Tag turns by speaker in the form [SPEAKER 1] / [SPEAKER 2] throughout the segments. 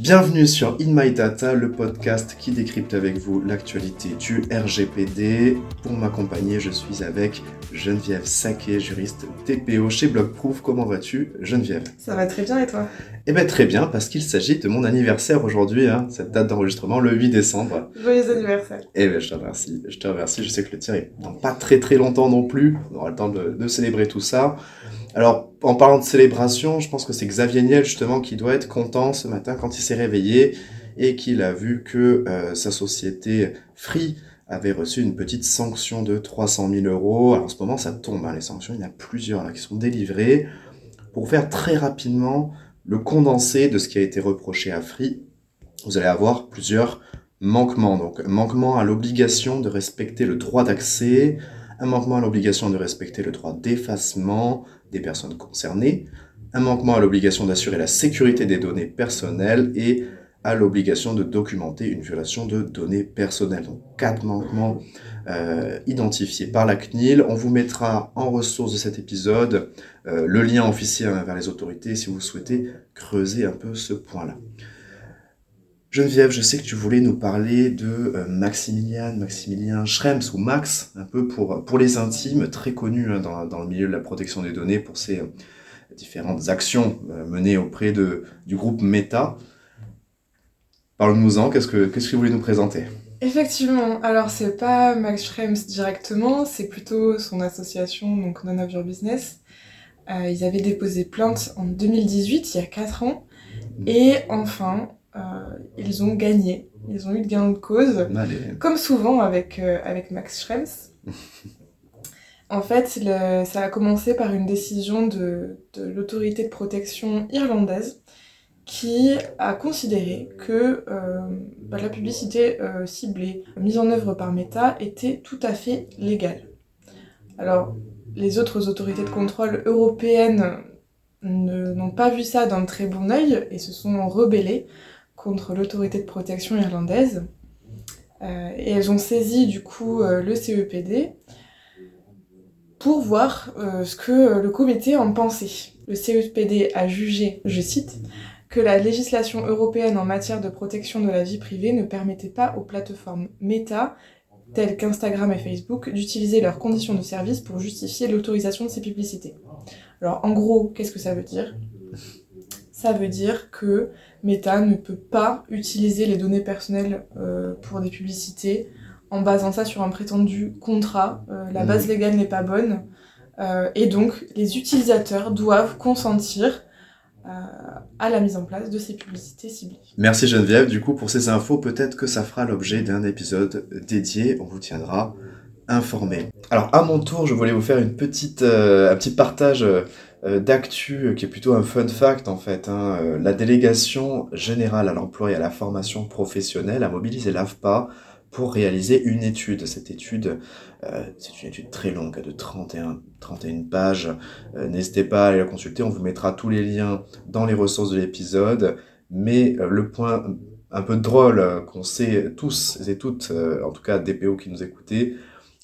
[SPEAKER 1] Bienvenue sur In My Data, le podcast qui décrypte avec vous l'actualité du RGPD. Pour m'accompagner, je suis avec Geneviève Saquet, juriste TPO chez Blockproof. Comment vas-tu, Geneviève?
[SPEAKER 2] Ça va très bien et toi?
[SPEAKER 1] Eh bien très bien, parce qu'il s'agit de mon anniversaire aujourd'hui, hein, cette date d'enregistrement, le 8 décembre.
[SPEAKER 2] Joyeux anniversaire
[SPEAKER 1] Eh bien je te remercie, je te remercie. Je sais que le tien est dans pas très très longtemps non plus. On aura le temps de, de célébrer tout ça. Alors, en parlant de célébration, je pense que c'est Xavier Niel justement qui doit être content ce matin quand il s'est réveillé et qu'il a vu que euh, sa société Free avait reçu une petite sanction de 300 000 euros. Alors en ce moment, ça tombe, hein, les sanctions, il y en a plusieurs là qui sont délivrées. Pour faire très rapidement le condensé de ce qui a été reproché à Free, vous allez avoir plusieurs manquements. Donc, manquement à l'obligation de respecter le droit d'accès, un manquement à l'obligation de respecter le droit d'effacement des personnes concernées, un manquement à l'obligation d'assurer la sécurité des données personnelles et à l'obligation de documenter une violation de données personnelles. Donc quatre manquements euh, identifiés par la CNIL. On vous mettra en ressource de cet épisode euh, le lien officiel vers les autorités si vous souhaitez creuser un peu ce point-là. Geneviève, je sais que tu voulais nous parler de euh, Maximilian, Maximilien Schrems ou Max, un peu pour, pour les intimes, très connu hein, dans, dans, le milieu de la protection des données pour ses euh, différentes actions euh, menées auprès de, du groupe Meta. Parle-nous-en, qu'est-ce que qu'est-ce que vous voulez nous présenter?
[SPEAKER 2] Effectivement, alors c'est pas Max Schrems directement, c'est plutôt son association, donc None of Your Business. Euh, ils avaient déposé plainte en 2018, il y a 4 ans, et enfin, euh, ils ont gagné. Ils ont eu de gain de cause.
[SPEAKER 1] Allez.
[SPEAKER 2] Comme souvent avec, euh, avec Max Schrems. en fait, le, ça a commencé par une décision de, de l'autorité de protection irlandaise qui a considéré que euh, bah, la publicité ciblée mise en œuvre par Meta était tout à fait légale. Alors, les autres autorités de contrôle européennes n'ont pas vu ça d'un très bon œil et se sont rebellées contre l'autorité de protection irlandaise. Euh, et elles ont saisi du coup euh, le CEPD pour voir euh, ce que le comité en pensait. Le CEPD a jugé, je cite, que la législation européenne en matière de protection de la vie privée ne permettait pas aux plateformes Meta, telles qu'Instagram et Facebook, d'utiliser leurs conditions de service pour justifier l'autorisation de ces publicités. Alors en gros, qu'est-ce que ça veut dire? Ça veut dire que Meta ne peut pas utiliser les données personnelles euh, pour des publicités en basant ça sur un prétendu contrat. Euh, la base légale n'est pas bonne. Euh, et donc, les utilisateurs doivent consentir à la mise en place de ces publicités ciblées.
[SPEAKER 1] Merci Geneviève. Du coup, pour ces infos, peut-être que ça fera l'objet d'un épisode dédié. On vous tiendra informé. Alors, à mon tour, je voulais vous faire une petite, un petit partage d'actu qui est plutôt un fun fact en fait. Hein. Euh, La délégation générale à l'emploi et à la formation professionnelle a mobilisé l'AFPA pour réaliser une étude. Cette étude, euh, c'est une étude très longue, de 31, 31 pages. Euh, N'hésitez pas à aller la consulter, on vous mettra tous les liens dans les ressources de l'épisode. Mais euh, le point un peu drôle euh, qu'on sait tous et toutes, euh, en tout cas DPO qui nous écoutez,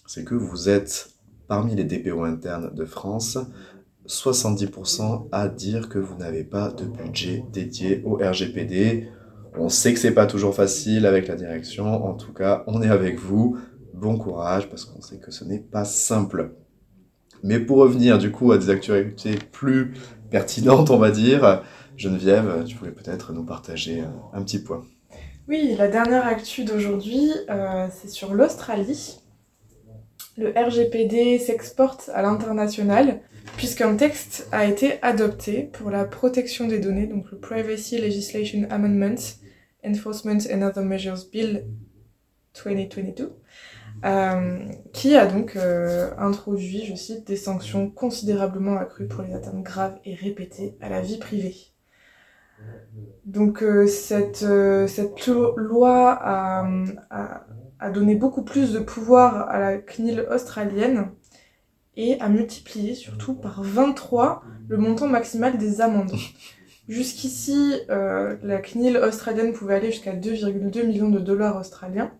[SPEAKER 1] c'est que vous êtes parmi les DPO internes de France, 70% à dire que vous n'avez pas de budget dédié au RGPD. On sait que c'est pas toujours facile avec la direction. En tout cas, on est avec vous. Bon courage parce qu'on sait que ce n'est pas simple. Mais pour revenir du coup à des actualités plus pertinentes, on va dire, Geneviève, tu voulais peut-être nous partager un petit point.
[SPEAKER 2] Oui, la dernière actu d'aujourd'hui, euh, c'est sur l'Australie. Le RGPD s'exporte à l'international puisqu'un texte a été adopté pour la protection des données, donc le Privacy Legislation Amendment Enforcement and Other Measures Bill 2022, euh, qui a donc euh, introduit, je cite, des sanctions considérablement accrues pour les atteintes graves et répétées à la vie privée. Donc euh, cette, loi a, donné beaucoup plus de pouvoir à la CNIL australienne et a multiplié surtout par 23 le montant maximal des amendes. Jusqu'ici, euh, la CNIL australienne pouvait aller jusqu'à 2,2 millions de dollars australiens.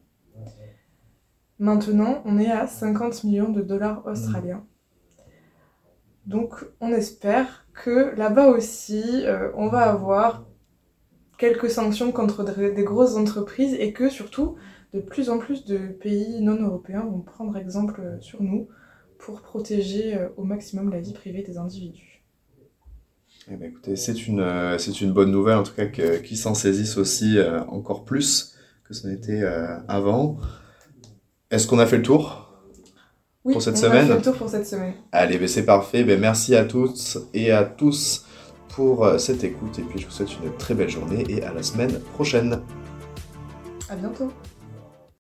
[SPEAKER 2] Maintenant, on est à 50 millions de dollars australiens. Donc, on espère que là-bas aussi, euh, on va avoir quelques sanctions contre des grosses entreprises et que surtout de plus en plus de pays non européens vont prendre exemple sur nous pour protéger au maximum la vie privée des individus.
[SPEAKER 1] Eh ben, écoutez, c'est une, euh, c'est une bonne nouvelle, en tout cas, qu'ils s'en saisissent aussi euh, encore plus que ce n'était euh, avant. Est-ce qu'on a fait le tour
[SPEAKER 2] oui,
[SPEAKER 1] pour cette
[SPEAKER 2] on
[SPEAKER 1] semaine
[SPEAKER 2] a fait le tour pour cette semaine.
[SPEAKER 1] Allez, ben c'est parfait. Ben, merci à toutes et à tous pour cette écoute. Et puis, je vous souhaite une très belle journée et à la semaine prochaine.
[SPEAKER 2] À bientôt.